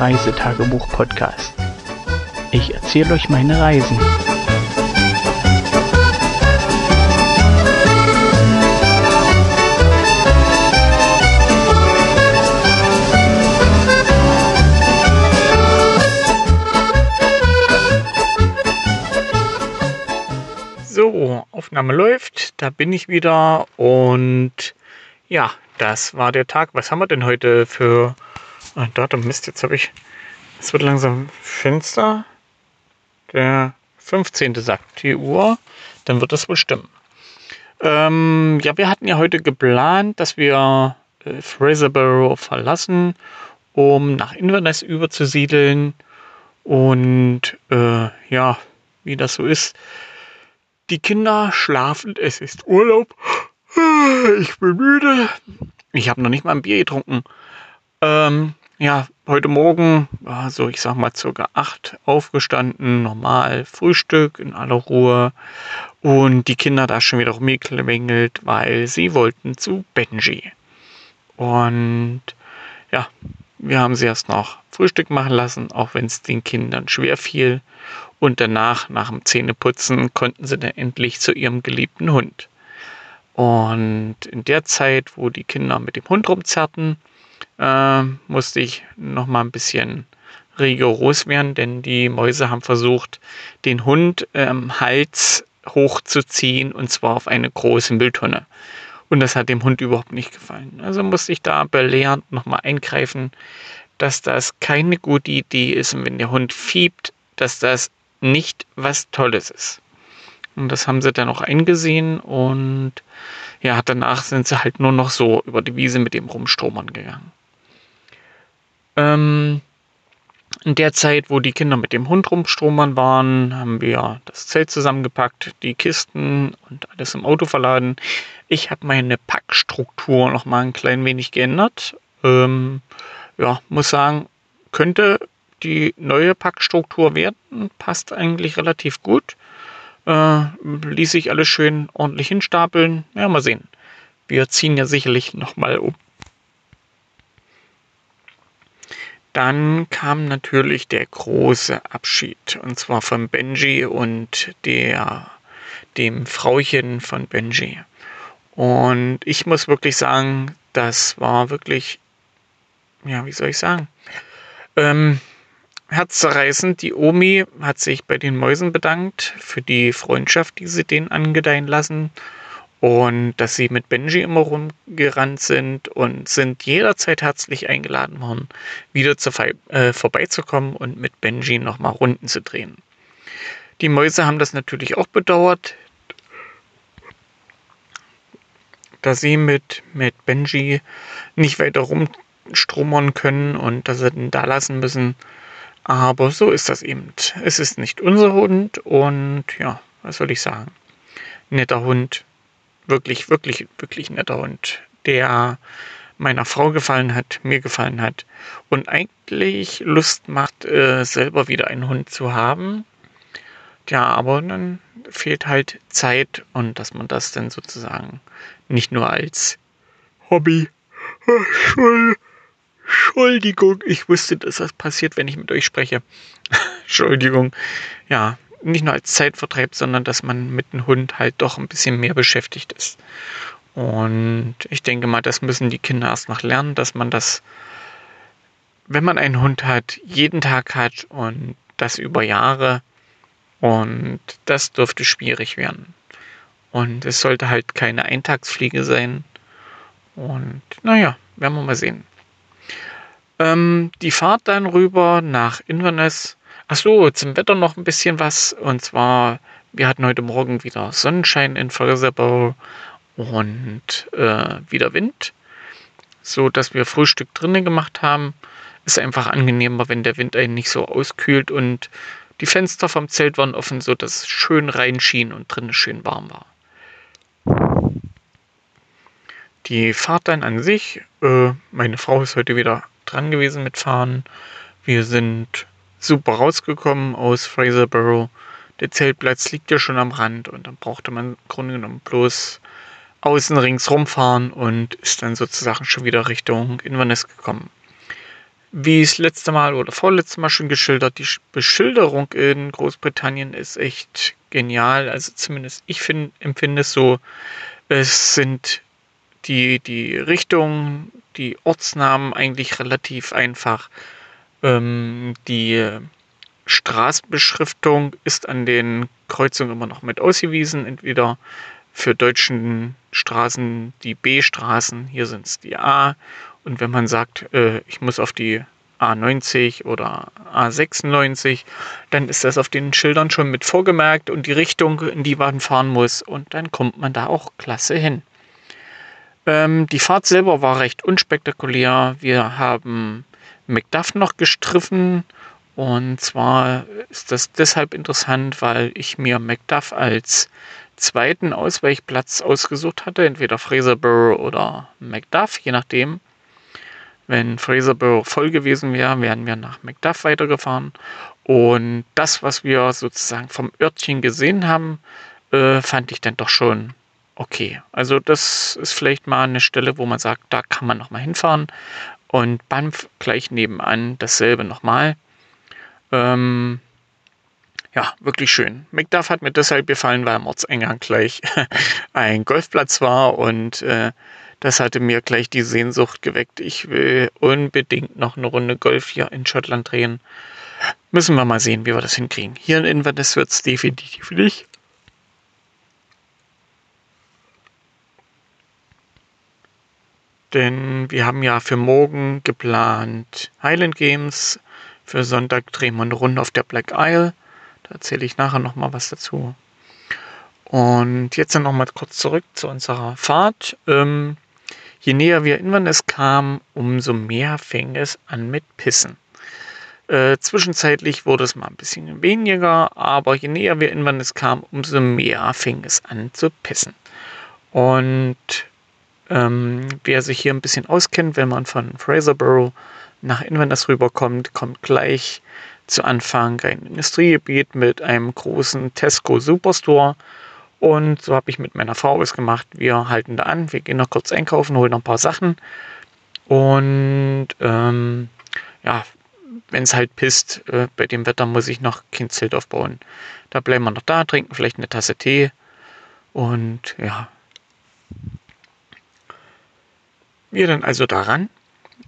Reisetagebuch-Podcast. Ich erzähle euch meine Reisen. So, Aufnahme läuft, da bin ich wieder und ja, das war der Tag. Was haben wir denn heute für ein Datum? Mist, jetzt habe ich. Es wird langsam finster. Der 15. sagt die Uhr. Dann wird das wohl stimmen. Ähm, ja, wir hatten ja heute geplant, dass wir äh, Fraserborough verlassen, um nach Inverness überzusiedeln. Und äh, ja, wie das so ist. Die Kinder schlafen, es ist Urlaub. Ich bin müde. Ich habe noch nicht mal ein Bier getrunken. Ähm, ja, heute Morgen war so, ich sag mal, circa acht aufgestanden, normal Frühstück in aller Ruhe. Und die Kinder da schon wieder rumgeklingelt, weil sie wollten zu Benji. Und ja, wir haben sie erst noch Frühstück machen lassen, auch wenn es den Kindern schwer fiel. Und danach, nach dem Zähneputzen, konnten sie dann endlich zu ihrem geliebten Hund. Und in der Zeit, wo die Kinder mit dem Hund rumzerrten, äh, musste ich noch mal ein bisschen rigoros werden, denn die Mäuse haben versucht, den Hund ähm, Hals hochzuziehen und zwar auf eine große Mülltonne. Und das hat dem Hund überhaupt nicht gefallen. Also musste ich da belehrend nochmal eingreifen, dass das keine gute Idee ist und wenn der Hund fiebt, dass das nicht was Tolles ist. Und das haben sie dann auch eingesehen und ja, danach sind sie halt nur noch so über die Wiese mit dem Rumstromern gegangen. Ähm, in der Zeit, wo die Kinder mit dem Hund rumstromern waren, haben wir das Zelt zusammengepackt, die Kisten und alles im Auto verladen. Ich habe meine Packstruktur noch mal ein klein wenig geändert. Ähm, ja, muss sagen, könnte die neue Packstruktur werden. Passt eigentlich relativ gut. Äh, ließ sich alles schön ordentlich hinstapeln. Ja, mal sehen. Wir ziehen ja sicherlich nochmal um. Dann kam natürlich der große Abschied. Und zwar von Benji und der, dem Frauchen von Benji. Und ich muss wirklich sagen, das war wirklich, ja, wie soll ich sagen? Ähm, herzzerreißend. Die Omi hat sich bei den Mäusen bedankt für die Freundschaft, die sie denen angedeihen lassen. Und dass sie mit Benji immer rumgerannt sind und sind jederzeit herzlich eingeladen worden, wieder zu, äh, vorbeizukommen und mit Benji nochmal Runden zu drehen. Die Mäuse haben das natürlich auch bedauert, dass sie mit, mit Benji nicht weiter rumstromern können und dass sie den da lassen müssen. Aber so ist das eben. Es ist nicht unser Hund und ja, was soll ich sagen? Netter Hund. Wirklich, wirklich, wirklich netter Hund, der meiner Frau gefallen hat, mir gefallen hat und eigentlich Lust macht, äh, selber wieder einen Hund zu haben. Ja, aber dann fehlt halt Zeit und dass man das dann sozusagen nicht nur als Hobby, Entschuldigung, ich wusste, dass das passiert, wenn ich mit euch spreche. Entschuldigung. Ja, nicht nur als Zeitvertreib, sondern dass man mit dem Hund halt doch ein bisschen mehr beschäftigt ist. Und ich denke mal, das müssen die Kinder erst noch lernen, dass man das, wenn man einen Hund hat, jeden Tag hat und das über Jahre. Und das dürfte schwierig werden. Und es sollte halt keine Eintagsfliege sein. Und naja, werden wir mal sehen. Ähm, die Fahrt dann rüber nach Inverness. Achso, zum Wetter noch ein bisschen was. Und zwar, wir hatten heute Morgen wieder Sonnenschein in Fraserburgh und äh, wieder Wind. So dass wir Frühstück drinnen gemacht haben. Ist einfach angenehmer, wenn der Wind einen nicht so auskühlt und die Fenster vom Zelt waren offen, so dass es schön reinschien und drinnen schön warm war. Die Fahrt dann an sich, äh, meine Frau ist heute wieder dran gewesen mit Fahren. Wir sind super rausgekommen aus Fraserborough. Der Zeltplatz liegt ja schon am Rand und dann brauchte man im Grunde genommen bloß außen rings rumfahren und ist dann sozusagen schon wieder Richtung Inverness gekommen. wie es letzte Mal oder vorletzte Mal schon geschildert, die Beschilderung in Großbritannien ist echt genial. Also zumindest ich find, empfinde es so. Es sind die, die Richtungen, die Ortsnamen eigentlich relativ einfach. Ähm, die Straßenbeschriftung ist an den Kreuzungen immer noch mit ausgewiesen. Entweder für deutschen Straßen die B-Straßen, hier sind es die A. Und wenn man sagt, äh, ich muss auf die A90 oder A96, dann ist das auf den Schildern schon mit vorgemerkt und die Richtung, in die man fahren muss. Und dann kommt man da auch klasse hin. Ähm, die Fahrt selber war recht unspektakulär. Wir haben Macduff noch gestriffen. Und zwar ist das deshalb interessant, weil ich mir Macduff als zweiten Ausweichplatz ausgesucht hatte, entweder Fraserburgh oder Macduff, je nachdem. Wenn Fraserburgh voll gewesen wäre, wären wir nach Macduff weitergefahren. Und das, was wir sozusagen vom Örtchen gesehen haben, äh, fand ich dann doch schon okay. Also das ist vielleicht mal eine Stelle, wo man sagt, da kann man nochmal hinfahren. Und Banff gleich nebenan dasselbe nochmal. Ähm, ja, wirklich schön. Macduff hat mir deshalb gefallen, weil am Ortseingang gleich ein Golfplatz war und äh, das hatte mir gleich die Sehnsucht geweckt. Ich will unbedingt noch eine Runde Golf hier in Schottland drehen. Müssen wir mal sehen, wie wir das hinkriegen. Hier in Inverness wird es definitiv nicht. Denn wir haben ja für morgen geplant Highland Games. Für Sonntag drehen wir eine Runde auf der Black Isle. Da erzähle ich nachher nochmal was dazu. Und jetzt dann nochmal kurz zurück zu unserer Fahrt. Ähm, je näher wir Inverness kamen, umso mehr fing es an mit Pissen. Äh, zwischenzeitlich wurde es mal ein bisschen weniger, aber je näher wir Inverness kamen, umso mehr fing es an zu pissen. Und ähm, wer sich hier ein bisschen auskennt, wenn man von Fraserburgh nach Inverness rüberkommt, kommt gleich zu Anfang ein Industriegebiet mit einem großen Tesco Superstore. Und so habe ich mit meiner Frau es gemacht. Wir halten da an, wir gehen noch kurz einkaufen, holen noch ein paar Sachen. Und ähm, ja, wenn es halt pisst, äh, bei dem Wetter muss ich noch kein Zelt aufbauen. Da bleiben wir noch da, trinken vielleicht eine Tasse Tee. Und ja. Wir dann also daran.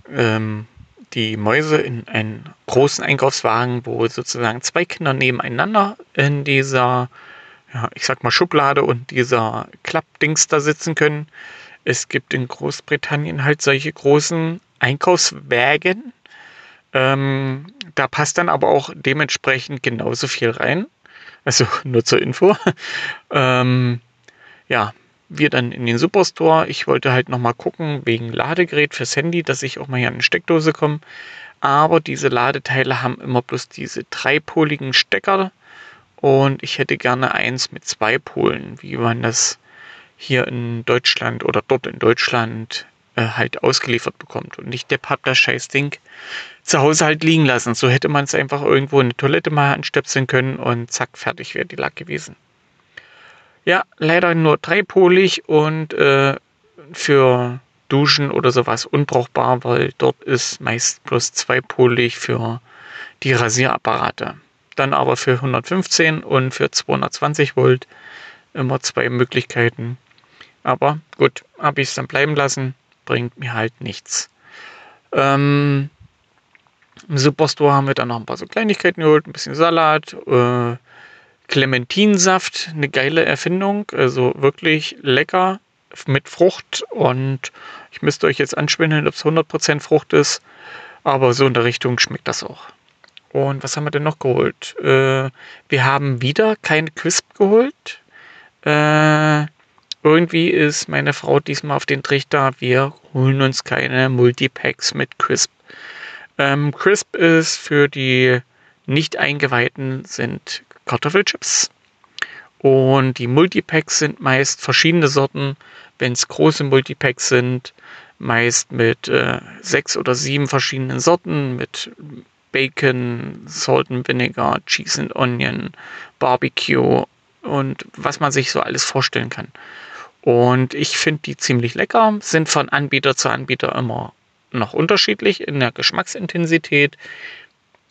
Ähm, die Mäuse in einen großen Einkaufswagen, wo sozusagen zwei Kinder nebeneinander in dieser, ja, ich sag mal Schublade und dieser Klappdings da sitzen können. Es gibt in Großbritannien halt solche großen Einkaufswägen. Ähm, da passt dann aber auch dementsprechend genauso viel rein. Also nur zur Info. ähm, ja, wir dann in den Superstore. Ich wollte halt nochmal gucken wegen Ladegerät fürs Handy, dass ich auch mal hier an eine Steckdose komme. Aber diese Ladeteile haben immer bloß diese dreipoligen Stecker und ich hätte gerne eins mit zwei Polen, wie man das hier in Deutschland oder dort in Deutschland äh, halt ausgeliefert bekommt. Und nicht der Papp das Scheißding zu Hause halt liegen lassen. So hätte man es einfach irgendwo in eine Toilette mal anstöpseln können und zack, fertig wäre die Lack gewesen. Ja, leider nur dreipolig und äh, für Duschen oder sowas unbrauchbar, weil dort ist meist bloß zweipolig für die Rasierapparate. Dann aber für 115 und für 220 Volt immer zwei Möglichkeiten. Aber gut, habe ich es dann bleiben lassen, bringt mir halt nichts. Ähm, Im Superstore haben wir dann noch ein paar so Kleinigkeiten geholt, ein bisschen Salat, äh, Clementinsaft, eine geile Erfindung, also wirklich lecker mit Frucht und ich müsste euch jetzt anschwindeln, ob es 100% Frucht ist, aber so in der Richtung schmeckt das auch. Und was haben wir denn noch geholt? Äh, wir haben wieder keine Crisp geholt. Äh, irgendwie ist meine Frau diesmal auf den Trichter, wir holen uns keine Multipacks mit Crisp. Ähm, Crisp ist für die nicht eingeweihten sind Kartoffelchips. Und die Multipacks sind meist verschiedene Sorten. Wenn es große Multipacks sind, meist mit äh, sechs oder sieben verschiedenen Sorten, mit Bacon, Salt and Vinegar, Cheese and Onion, Barbecue und was man sich so alles vorstellen kann. Und ich finde die ziemlich lecker, sind von Anbieter zu Anbieter immer noch unterschiedlich in der Geschmacksintensität.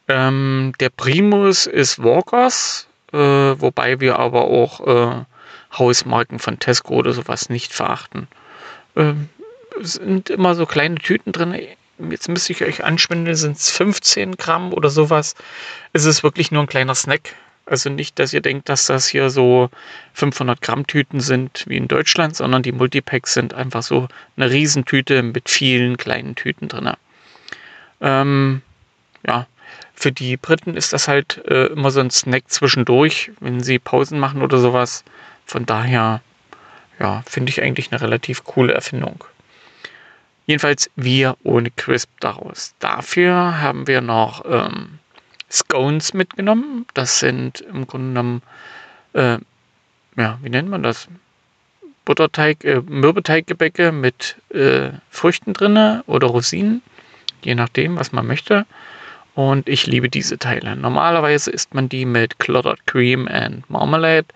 Ähm, der Primus ist Walkers, äh, wobei wir aber auch äh, Hausmarken von Tesco oder sowas nicht verachten. Ähm, sind immer so kleine Tüten drin. Jetzt müsste ich euch anschwindeln, sind es 15 Gramm oder sowas. Es ist wirklich nur ein kleiner Snack. Also nicht, dass ihr denkt, dass das hier so 500 Gramm Tüten sind wie in Deutschland, sondern die Multipacks sind einfach so eine Riesentüte mit vielen kleinen Tüten drin. Ähm, ja, für die Briten ist das halt äh, immer so ein Snack zwischendurch, wenn sie Pausen machen oder sowas. Von daher, ja, finde ich eigentlich eine relativ coole Erfindung. Jedenfalls wir ohne Crisp daraus. Dafür haben wir noch ähm, Scones mitgenommen. Das sind im Grunde genommen, äh, ja, wie nennt man das? Butterteig, äh, Mürbeteiggebäcke mit äh, Früchten drinne oder Rosinen, je nachdem, was man möchte. Und ich liebe diese Teile. Normalerweise isst man die mit Clotted Cream and Marmalade,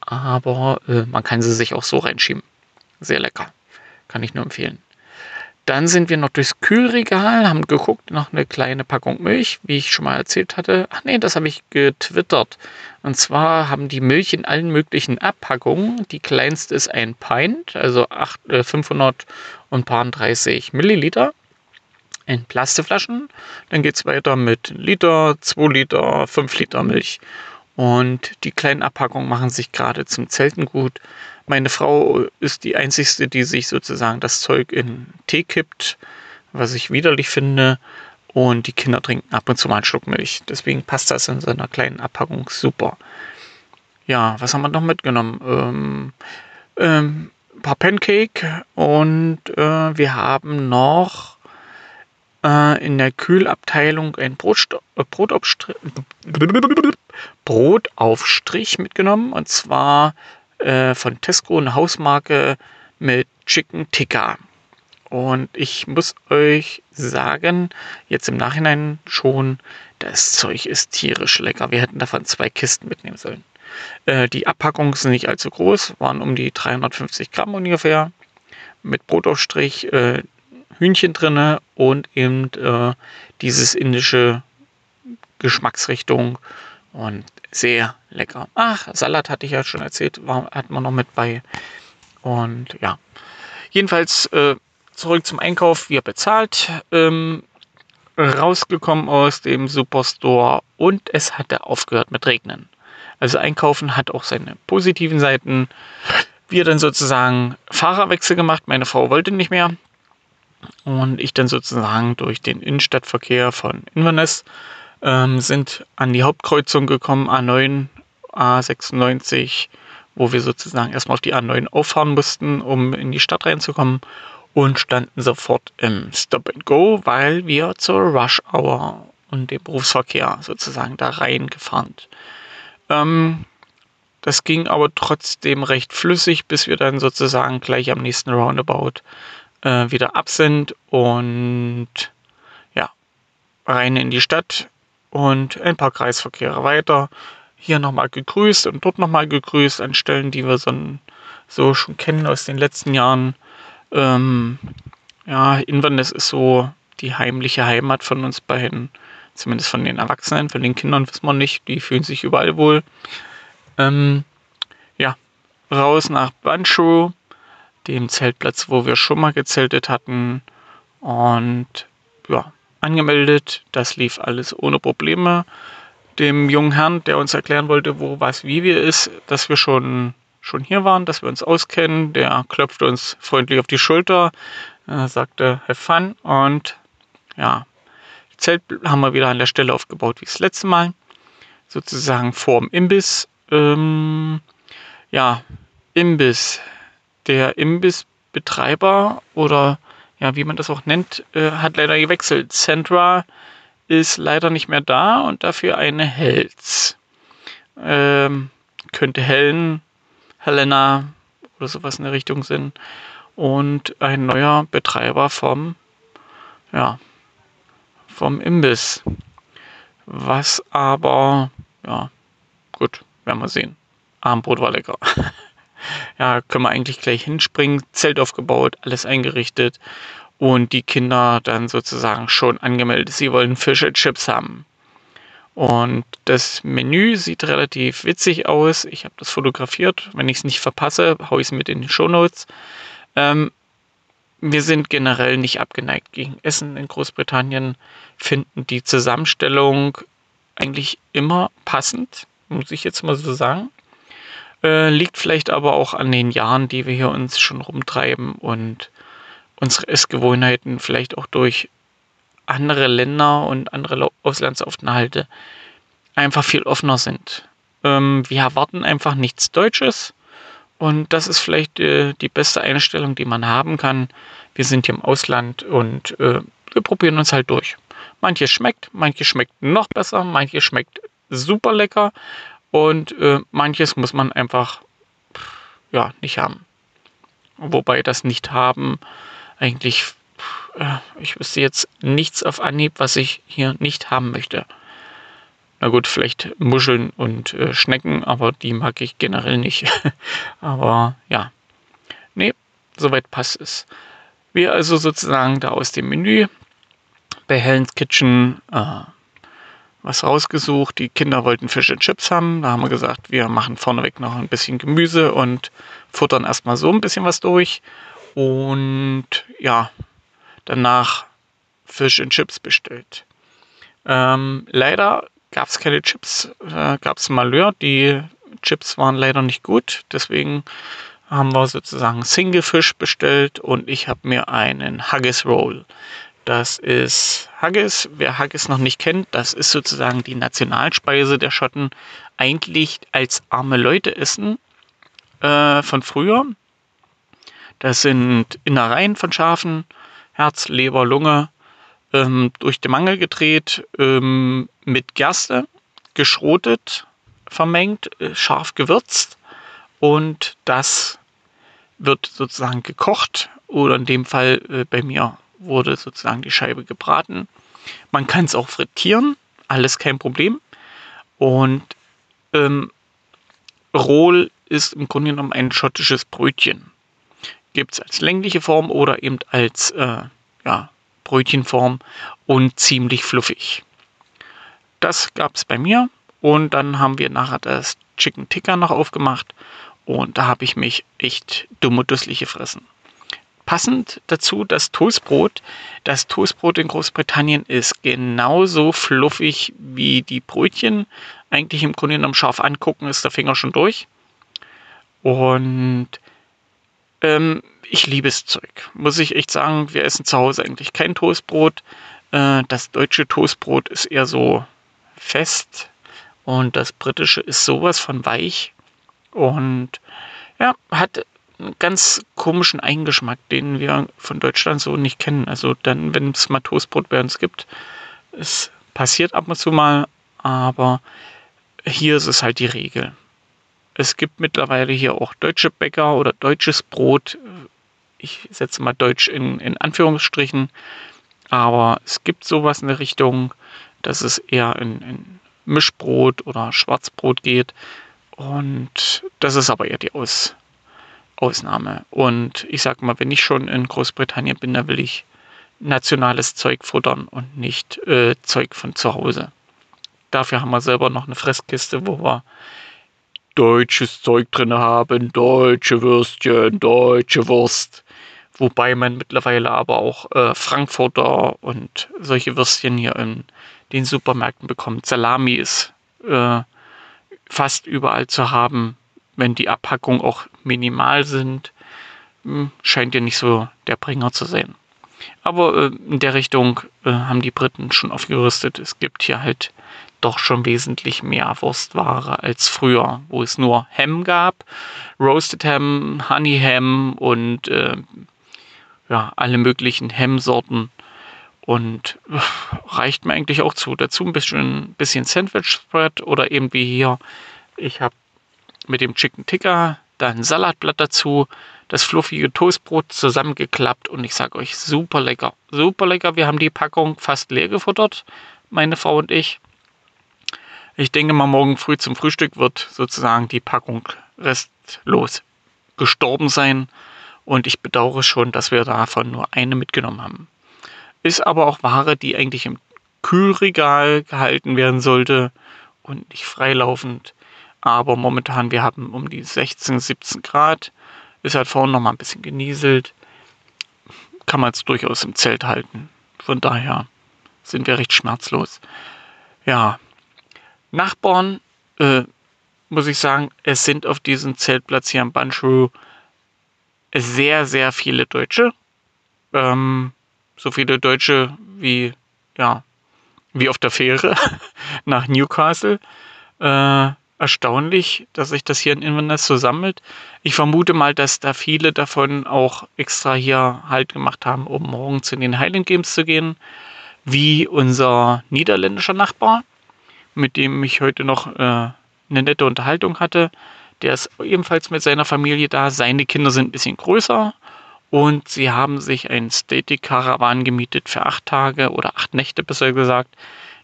aber äh, man kann sie sich auch so reinschieben. Sehr lecker. Kann ich nur empfehlen. Dann sind wir noch durchs Kühlregal, haben geguckt, noch eine kleine Packung Milch, wie ich schon mal erzählt hatte. Ach nee, das habe ich getwittert. Und zwar haben die Milch in allen möglichen Abpackungen. Die kleinste ist ein Pint, also 8, äh, 530 Milliliter in Plastikflaschen. Dann geht es weiter mit Liter, 2 Liter, 5 Liter Milch. Und die kleinen Abpackungen machen sich gerade zum Zelten gut. Meine Frau ist die einzigste, die sich sozusagen das Zeug in Tee kippt, was ich widerlich finde. Und die Kinder trinken ab und zu mal einen Schluck Milch. Deswegen passt das in so einer kleinen Abpackung super. Ja, was haben wir noch mitgenommen? Ähm, ähm, ein paar Pancake und äh, wir haben noch in der Kühlabteilung ein äh, Brotaufstrich, mitgenommen. Und zwar äh, von Tesco, eine Hausmarke mit Chicken Tikka. Und ich muss euch sagen, jetzt im Nachhinein schon, das Zeug ist tierisch lecker. Wir hätten davon zwei Kisten mitnehmen sollen. Äh, die Abpackungen sind nicht allzu groß, waren um die 350 Gramm ungefähr. Mit Brotaufstrich, äh, Hühnchen drinne und eben äh, dieses indische Geschmacksrichtung und sehr lecker. Ach, Salat hatte ich ja schon erzählt, war, hat man noch mit bei. Und ja, jedenfalls äh, zurück zum Einkauf, wie er bezahlt. Ähm, rausgekommen aus dem Superstore und es hatte aufgehört mit Regnen. Also Einkaufen hat auch seine positiven Seiten. Wir dann sozusagen Fahrerwechsel gemacht. Meine Frau wollte nicht mehr. Und ich dann sozusagen durch den Innenstadtverkehr von Inverness ähm, sind an die Hauptkreuzung gekommen, A9, A96, wo wir sozusagen erstmal auf die A9 auffahren mussten, um in die Stadt reinzukommen und standen sofort im Stop and Go, weil wir zur Rush Hour und dem Berufsverkehr sozusagen da reingefahren. Ähm, das ging aber trotzdem recht flüssig, bis wir dann sozusagen gleich am nächsten Roundabout äh, wieder ab sind und ja, rein in die Stadt und ein paar Kreisverkehre weiter. Hier nochmal gegrüßt und dort nochmal gegrüßt an Stellen, die wir so, so schon kennen aus den letzten Jahren. Ähm, ja, Inverness ist so die heimliche Heimat von uns beiden, zumindest von den Erwachsenen, von den Kindern wissen wir nicht, die fühlen sich überall wohl. Ähm, ja, raus nach Bancho, dem Zeltplatz, wo wir schon mal gezeltet hatten und ja, angemeldet. Das lief alles ohne Probleme. Dem jungen Herrn, der uns erklären wollte, wo was wie wir ist, dass wir schon, schon hier waren, dass wir uns auskennen, der klopfte uns freundlich auf die Schulter, äh, sagte, have fun und ja, Zelt haben wir wieder an der Stelle aufgebaut wie das letzte Mal. Sozusagen vorm Imbiss. Ähm, ja, Imbiss. Der Imbissbetreiber oder ja, wie man das auch nennt, äh, hat leider gewechselt. Centra ist leider nicht mehr da und dafür eine Helz. Ähm, könnte Helen, Helena oder sowas in der Richtung sind. Und ein neuer Betreiber vom, ja, vom Imbiss. Was aber, ja, gut, werden wir sehen. Abendbrot war lecker. ja, können wir eigentlich gleich hinspringen. Zelt aufgebaut, alles eingerichtet. und die Kinder dann sozusagen schon angemeldet, sie wollen Fish and Chips haben. Und das Menü sieht relativ witzig aus. Ich habe das fotografiert. Wenn ich es nicht verpasse, haue ich es mit in die Show Notes. Ähm, wir sind generell nicht abgeneigt gegen Essen in Großbritannien, finden die Zusammenstellung eigentlich immer passend, muss ich jetzt mal so sagen. Äh, liegt vielleicht aber auch an den Jahren, die wir hier uns schon rumtreiben und unsere Essgewohnheiten vielleicht auch durch andere Länder und andere Auslandsaufenthalte einfach viel offener sind. Ähm, wir erwarten einfach nichts Deutsches und das ist vielleicht äh, die beste Einstellung, die man haben kann. Wir sind hier im Ausland und äh, wir probieren uns halt durch. Manches schmeckt, manches schmeckt noch besser, manches schmeckt super lecker und äh, manches muss man einfach ja nicht haben. Wobei das nicht haben eigentlich äh, ich wüsste jetzt nichts auf Anhieb, was ich hier nicht haben möchte. Na gut, vielleicht Muscheln und äh, Schnecken, aber die mag ich generell nicht. aber ja, nee, soweit passt es. Wir also sozusagen da aus dem Menü bei Helen's Kitchen äh, was rausgesucht. Die Kinder wollten Fish and Chips haben. Da haben wir gesagt, wir machen vorneweg noch ein bisschen Gemüse und futtern erstmal so ein bisschen was durch. Und ja, danach Fish and Chips bestellt. Ähm, leider gab es keine Chips, äh, gab es Malheur. Die Chips waren leider nicht gut, deswegen haben wir sozusagen Single Fish bestellt und ich habe mir einen Haggis Roll. Das ist Haggis. Wer Haggis noch nicht kennt, das ist sozusagen die Nationalspeise der Schotten. Eigentlich als arme Leute essen äh, von früher. Das sind Innereien von Schafen, Herz, Leber, Lunge ähm, durch den Mangel gedreht, ähm, mit Gerste geschrotet, vermengt, äh, scharf gewürzt und das wird sozusagen gekocht oder in dem Fall äh, bei mir wurde sozusagen die Scheibe gebraten. Man kann es auch frittieren, alles kein Problem. Und ähm, Rohl ist im Grunde genommen ein schottisches Brötchen gibt es als längliche Form oder eben als äh, ja, Brötchenform und ziemlich fluffig. Das gab es bei mir und dann haben wir nachher das Chicken Ticker noch aufgemacht und da habe ich mich echt dumm und dusselig gefressen. Passend dazu das Toastbrot. Das Toastbrot in Großbritannien ist genauso fluffig wie die Brötchen. Eigentlich im Grunde genommen scharf angucken ist der Finger schon durch. Und ähm, ich liebe das Zeug, muss ich echt sagen. Wir essen zu Hause eigentlich kein Toastbrot. Äh, das deutsche Toastbrot ist eher so fest und das britische ist sowas von weich und ja, hat einen ganz komischen Eingeschmack, den wir von Deutschland so nicht kennen. Also dann, wenn es mal Toastbrot bei uns gibt, es passiert ab und zu mal, aber hier ist es halt die Regel. Es gibt mittlerweile hier auch deutsche Bäcker oder deutsches Brot. Ich setze mal Deutsch in, in Anführungsstrichen. Aber es gibt sowas in der Richtung, dass es eher in, in Mischbrot oder Schwarzbrot geht. Und das ist aber eher die Aus, Ausnahme. Und ich sage mal, wenn ich schon in Großbritannien bin, dann will ich nationales Zeug futtern und nicht äh, Zeug von zu Hause. Dafür haben wir selber noch eine Fresskiste, wo wir deutsches Zeug drin haben, deutsche Würstchen, deutsche Wurst. Wobei man mittlerweile aber auch äh, Frankfurter und solche Würstchen hier in den Supermärkten bekommt. Salami ist äh, fast überall zu haben, wenn die Abpackungen auch minimal sind. Hm, scheint ja nicht so der Bringer zu sein. Aber äh, in der Richtung äh, haben die Briten schon aufgerüstet. Es gibt hier halt doch schon wesentlich mehr Wurstware als früher, wo es nur Ham gab, Roasted Ham, Honey Ham und äh, ja, alle möglichen Ham-Sorten. Und äh, reicht mir eigentlich auch zu. Dazu ein bisschen, bisschen Sandwich Spread oder eben wie hier. Ich habe mit dem Chicken Ticker dann Salatblatt dazu, das fluffige Toastbrot zusammengeklappt und ich sage euch, super lecker. Super lecker. Wir haben die Packung fast leer gefuttert, meine Frau und ich. Ich denke mal, morgen früh zum Frühstück wird sozusagen die Packung restlos gestorben sein. Und ich bedauere schon, dass wir davon nur eine mitgenommen haben. Ist aber auch Ware, die eigentlich im Kühlregal gehalten werden sollte und nicht freilaufend. Aber momentan, wir haben um die 16, 17 Grad. Ist halt vorne noch mal ein bisschen genieselt. Kann man es durchaus im Zelt halten. Von daher sind wir recht schmerzlos. Ja, Nachbarn, äh, muss ich sagen, es sind auf diesem Zeltplatz hier am Banshru sehr, sehr viele Deutsche. Ähm, so viele Deutsche wie, ja, wie auf der Fähre nach Newcastle. Äh, erstaunlich, dass sich das hier in Inverness so sammelt. Ich vermute mal, dass da viele davon auch extra hier halt gemacht haben, um morgens in den Highland Games zu gehen, wie unser niederländischer Nachbar, mit dem ich heute noch äh, eine nette Unterhaltung hatte. Der ist ebenfalls mit seiner Familie da. Seine Kinder sind ein bisschen größer und sie haben sich ein Static Caravan gemietet für acht Tage oder acht Nächte, besser gesagt.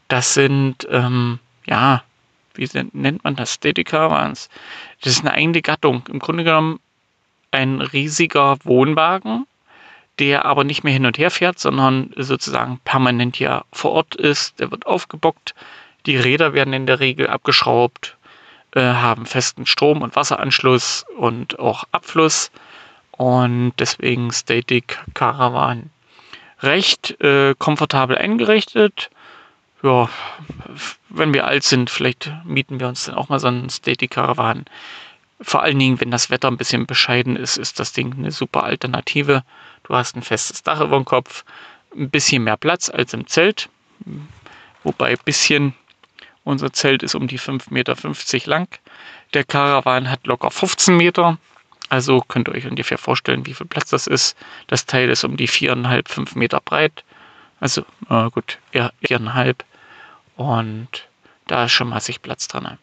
Das sind, ähm, ja, wie nennt man das? Static Caravans. Das ist eine eigene Gattung. Im Grunde genommen ein riesiger Wohnwagen, der aber nicht mehr hin und her fährt, sondern sozusagen permanent hier vor Ort ist. Der wird aufgebockt. Die Räder werden in der Regel abgeschraubt, äh, haben festen Strom- und Wasseranschluss und auch Abfluss und deswegen Static Caravan. Recht äh, komfortabel eingerichtet. Ja, wenn wir alt sind, vielleicht mieten wir uns dann auch mal so einen Static Caravan. Vor allen Dingen, wenn das Wetter ein bisschen bescheiden ist, ist das Ding eine super Alternative. Du hast ein festes Dach über dem Kopf, ein bisschen mehr Platz als im Zelt. Wobei ein bisschen, unser Zelt ist um die 5,50 Meter lang. Der Caravan hat locker 15 Meter. Also könnt ihr euch ungefähr vorstellen, wie viel Platz das ist. Das Teil ist um die viereinhalb, fünf Meter breit. Also äh, gut, eher viereinhalb. Und da ist schon massig Platz dran.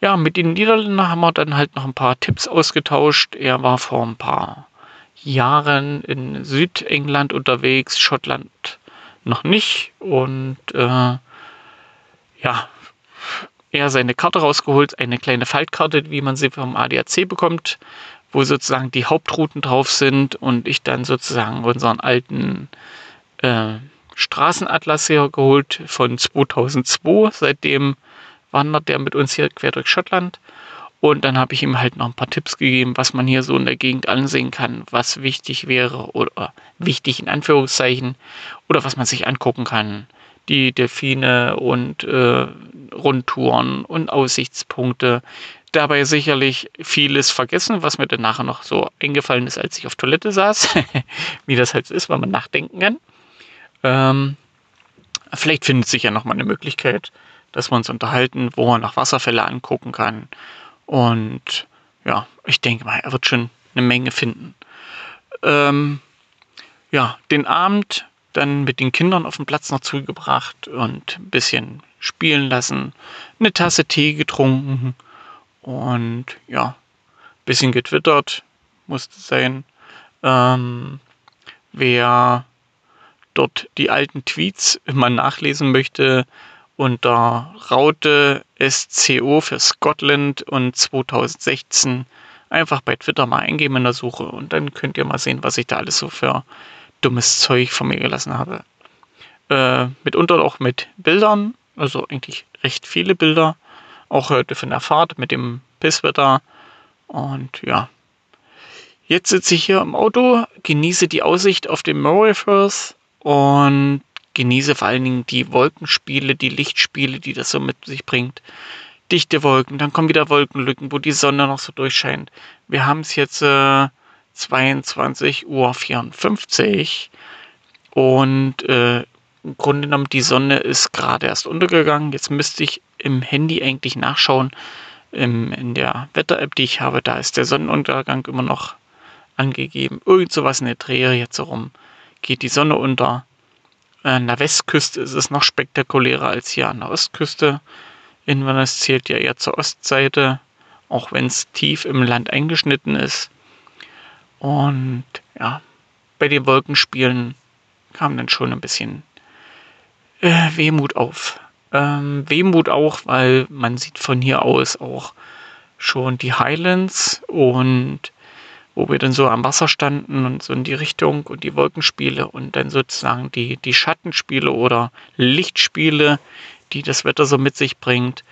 Ja, mit den Niederländern haben wir dann halt noch ein paar Tipps ausgetauscht. Er war vor ein paar Jahren in Südengland unterwegs, Schottland noch nicht. Und äh, ja, er seine Karte rausgeholt, eine kleine Faltkarte, wie man sie vom ADAC bekommt, wo sozusagen die Hauptrouten drauf sind und ich dann sozusagen unseren alten äh, Straßenatlas hergeholt von 2002. Seitdem wandert der mit uns hier quer durch Schottland. Und dann habe ich ihm halt noch ein paar Tipps gegeben, was man hier so in der Gegend ansehen kann, was wichtig wäre oder wichtig in Anführungszeichen oder was man sich angucken kann die Delfine und äh, Rundtouren und Aussichtspunkte. Dabei sicherlich vieles vergessen, was mir dann nachher noch so eingefallen ist, als ich auf Toilette saß. Wie das halt ist, weil man nachdenken kann. Ähm, vielleicht findet sich ja nochmal eine Möglichkeit, dass wir uns unterhalten, wo man nach Wasserfälle angucken kann. Und ja, ich denke mal, er wird schon eine Menge finden. Ähm, ja, den Abend dann mit den Kindern auf den Platz noch zugebracht und ein bisschen spielen lassen, eine Tasse Tee getrunken und ja, ein bisschen getwittert, musste sein. Ähm, wer dort die alten Tweets immer nachlesen möchte, unter Raute SCO für Scotland und 2016 einfach bei Twitter mal eingeben in der Suche und dann könnt ihr mal sehen, was ich da alles so für dummes Zeug von mir gelassen habe. Äh, mitunter auch mit Bildern, also eigentlich recht viele Bilder. Auch heute von der Fahrt mit dem Pisswetter. Und ja. Jetzt sitze ich hier im Auto, genieße die Aussicht auf den Murrayfirth und genieße vor allen Dingen die Wolkenspiele, die Lichtspiele, die das so mit sich bringt. Dichte Wolken, dann kommen wieder Wolkenlücken, wo die Sonne noch so durchscheint. Wir haben es jetzt äh, 22.54 Uhr und äh, im Grunde genommen die Sonne ist gerade erst untergegangen. Jetzt müsste ich im Handy eigentlich nachschauen. Im, in der Wetter-App, die ich habe, da ist der Sonnenuntergang immer noch angegeben. Irgend sowas in der Drehe jetzt herum geht die Sonne unter. An der Westküste ist es noch spektakulärer als hier an der Ostküste. Inverness zählt ja eher zur Ostseite, auch wenn es tief im Land eingeschnitten ist. Und ja, bei den Wolkenspielen kam dann schon ein bisschen äh, Wehmut auf. Ähm, Wehmut auch, weil man sieht von hier aus auch schon die Highlands und wo wir dann so am Wasser standen und so in die Richtung und die Wolkenspiele und dann sozusagen die, die Schattenspiele oder Lichtspiele, die das Wetter so mit sich bringt,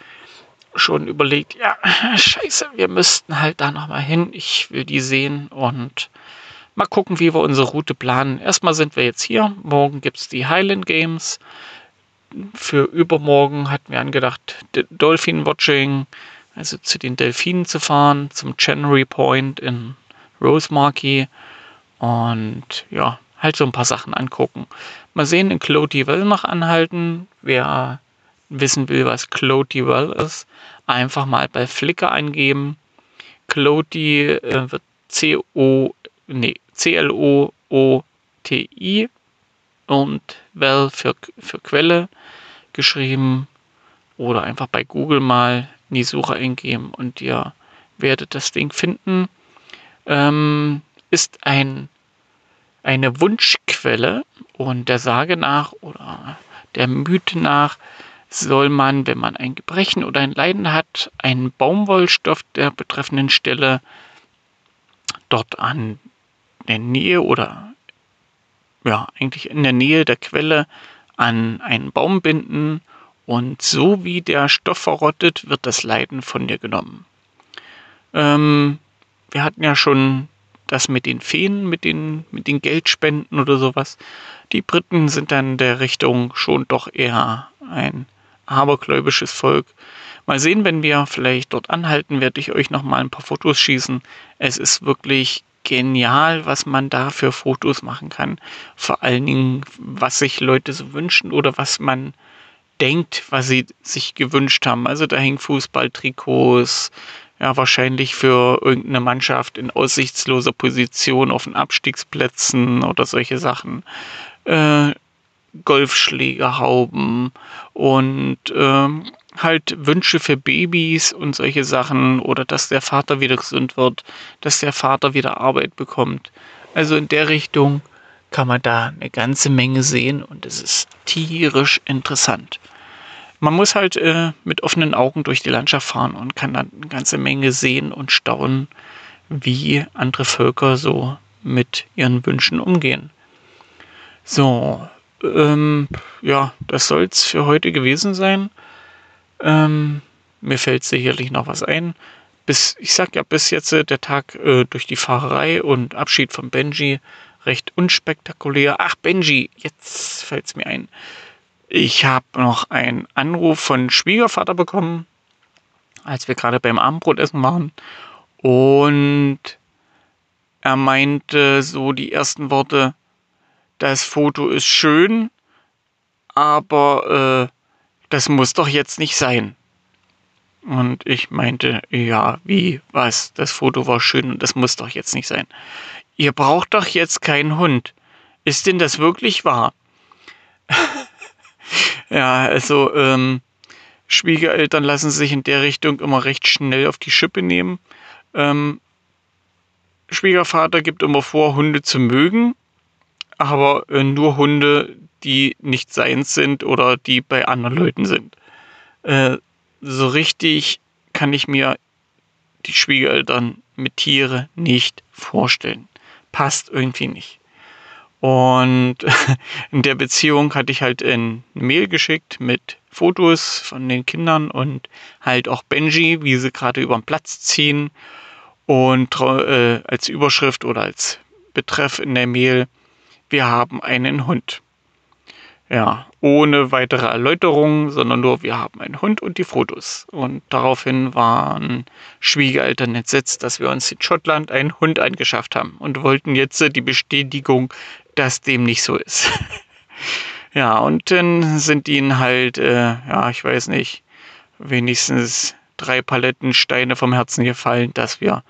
schon überlegt, ja, scheiße, wir müssten halt da nochmal hin. Ich will die sehen und mal gucken, wie wir unsere Route planen. Erstmal sind wir jetzt hier. Morgen gibt es die Highland Games. Für übermorgen hatten wir angedacht, Dolphin Watching, also zu den Delfinen zu fahren, zum January Point in Rosemarkie und ja, halt so ein paar Sachen angucken. Mal sehen, in Clody Well noch anhalten. Wer wissen will, was Clody Well ist, einfach mal bei Flickr eingeben. Clody äh, wird C-O, nee, C-L-O-O-T-I und Well für, für Quelle geschrieben oder einfach bei Google mal in die Suche eingeben und ihr werdet das Ding finden ähm, ist ein, eine Wunschquelle und der Sage nach oder der Mythe nach soll man, wenn man ein Gebrechen oder ein Leiden hat, einen Baumwollstoff der betreffenden Stelle dort an der Nähe oder ja, eigentlich in der Nähe der Quelle an einen Baum binden und so wie der Stoff verrottet, wird das Leiden von dir genommen. Ähm, wir hatten ja schon das mit den Feen, mit den, mit den Geldspenden oder sowas. Die Briten sind dann der Richtung schon doch eher ein abergläubisches Volk. Mal sehen, wenn wir vielleicht dort anhalten, werde ich euch noch mal ein paar Fotos schießen. Es ist wirklich genial, was man da für Fotos machen kann. Vor allen Dingen, was sich Leute so wünschen oder was man denkt, was sie sich gewünscht haben. Also da hängen Fußballtrikots, ja, wahrscheinlich für irgendeine Mannschaft in aussichtsloser Position auf den Abstiegsplätzen oder solche Sachen. Äh, Golfschlägerhauben und äh, halt Wünsche für Babys und solche Sachen oder dass der Vater wieder gesund wird, dass der Vater wieder Arbeit bekommt. Also in der Richtung kann man da eine ganze Menge sehen und es ist tierisch interessant man muss halt äh, mit offenen Augen durch die Landschaft fahren und kann dann eine ganze Menge sehen und staunen, wie andere Völker so mit ihren Wünschen umgehen. So, ähm, ja, das soll es für heute gewesen sein. Ähm, mir fällt sicherlich noch was ein. Bis, ich sag ja, bis jetzt äh, der Tag äh, durch die Fahrerei und Abschied von Benji recht unspektakulär. Ach, Benji, jetzt fällt es mir ein. Ich habe noch einen Anruf von Schwiegervater bekommen, als wir gerade beim Abendbrotessen waren. Und er meinte so die ersten Worte, das Foto ist schön, aber äh, das muss doch jetzt nicht sein. Und ich meinte, ja, wie, was, das Foto war schön und das muss doch jetzt nicht sein. Ihr braucht doch jetzt keinen Hund. Ist denn das wirklich wahr? Ja, also ähm, Schwiegereltern lassen sich in der Richtung immer recht schnell auf die Schippe nehmen. Ähm, Schwiegervater gibt immer vor, Hunde zu mögen, aber äh, nur Hunde, die nicht seins sind oder die bei anderen Leuten sind. Äh, so richtig kann ich mir die Schwiegereltern mit Tiere nicht vorstellen. Passt irgendwie nicht. Und in der Beziehung hatte ich halt ein Mail geschickt mit Fotos von den Kindern und halt auch Benji, wie sie gerade über den Platz ziehen. Und äh, als Überschrift oder als Betreff in der Mail, wir haben einen Hund. Ja, ohne weitere Erläuterungen, sondern nur wir haben einen Hund und die Fotos. Und daraufhin waren Schwiegereltern entsetzt, dass wir uns in Schottland einen Hund angeschafft haben und wollten jetzt die Bestätigung, dass dem nicht so ist. ja, und dann sind ihnen halt, äh, ja, ich weiß nicht, wenigstens drei Paletten Steine vom Herzen gefallen, dass wir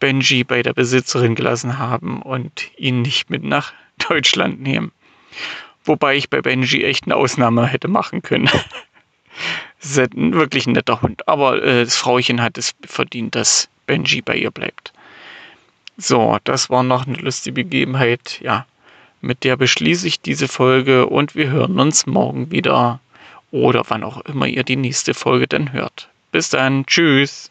Benji bei der Besitzerin gelassen haben und ihn nicht mit nach Deutschland nehmen. Wobei ich bei Benji echt eine Ausnahme hätte machen können. ist ein wirklich ein netter Hund. Aber äh, das Frauchen hat es verdient, dass Benji bei ihr bleibt. So, das war noch eine lustige Begebenheit. Ja, mit der beschließe ich diese Folge und wir hören uns morgen wieder. Oder wann auch immer ihr die nächste Folge dann hört. Bis dann. Tschüss.